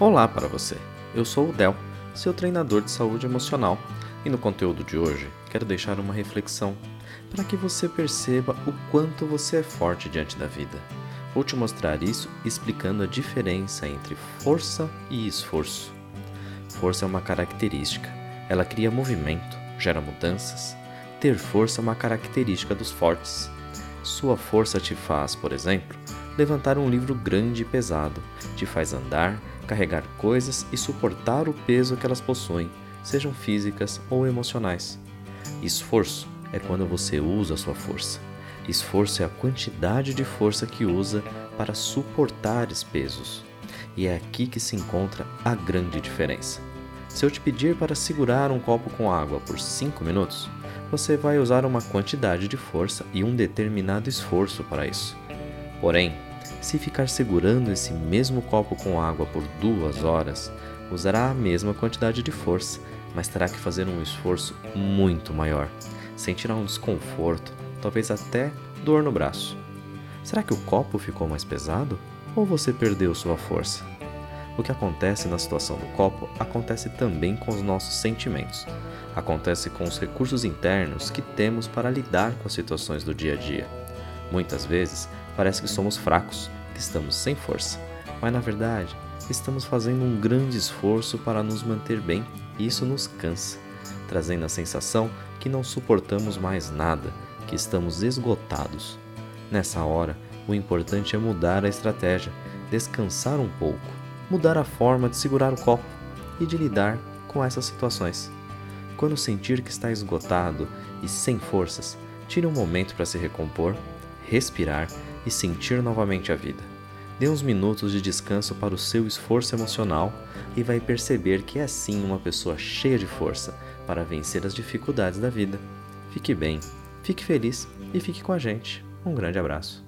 Olá para você. Eu sou o Del, seu treinador de saúde emocional, e no conteúdo de hoje quero deixar uma reflexão para que você perceba o quanto você é forte diante da vida. Vou te mostrar isso explicando a diferença entre força e esforço. Força é uma característica, ela cria movimento, gera mudanças. Ter força é uma característica dos fortes. Sua força te faz, por exemplo, levantar um livro grande e pesado, te faz andar, carregar coisas e suportar o peso que elas possuem, sejam físicas ou emocionais. Esforço é quando você usa a sua força. Esforço é a quantidade de força que usa para suportar esses pesos. E é aqui que se encontra a grande diferença. Se eu te pedir para segurar um copo com água por 5 minutos, você vai usar uma quantidade de força e um determinado esforço para isso. Porém, se ficar segurando esse mesmo copo com água por duas horas, usará a mesma quantidade de força, mas terá que fazer um esforço muito maior. Sentirá um desconforto, talvez até dor no braço. Será que o copo ficou mais pesado ou você perdeu sua força? O que acontece na situação do copo acontece também com os nossos sentimentos. Acontece com os recursos internos que temos para lidar com as situações do dia a dia. Muitas vezes parece que somos fracos, que estamos sem força, mas na verdade estamos fazendo um grande esforço para nos manter bem e isso nos cansa, trazendo a sensação que não suportamos mais nada, que estamos esgotados. Nessa hora, o importante é mudar a estratégia, descansar um pouco, mudar a forma de segurar o copo e de lidar com essas situações. Quando sentir que está esgotado e sem forças, tire um momento para se recompor respirar e sentir novamente a vida. Dê uns minutos de descanso para o seu esforço emocional e vai perceber que é sim uma pessoa cheia de força para vencer as dificuldades da vida. Fique bem, fique feliz e fique com a gente. Um grande abraço.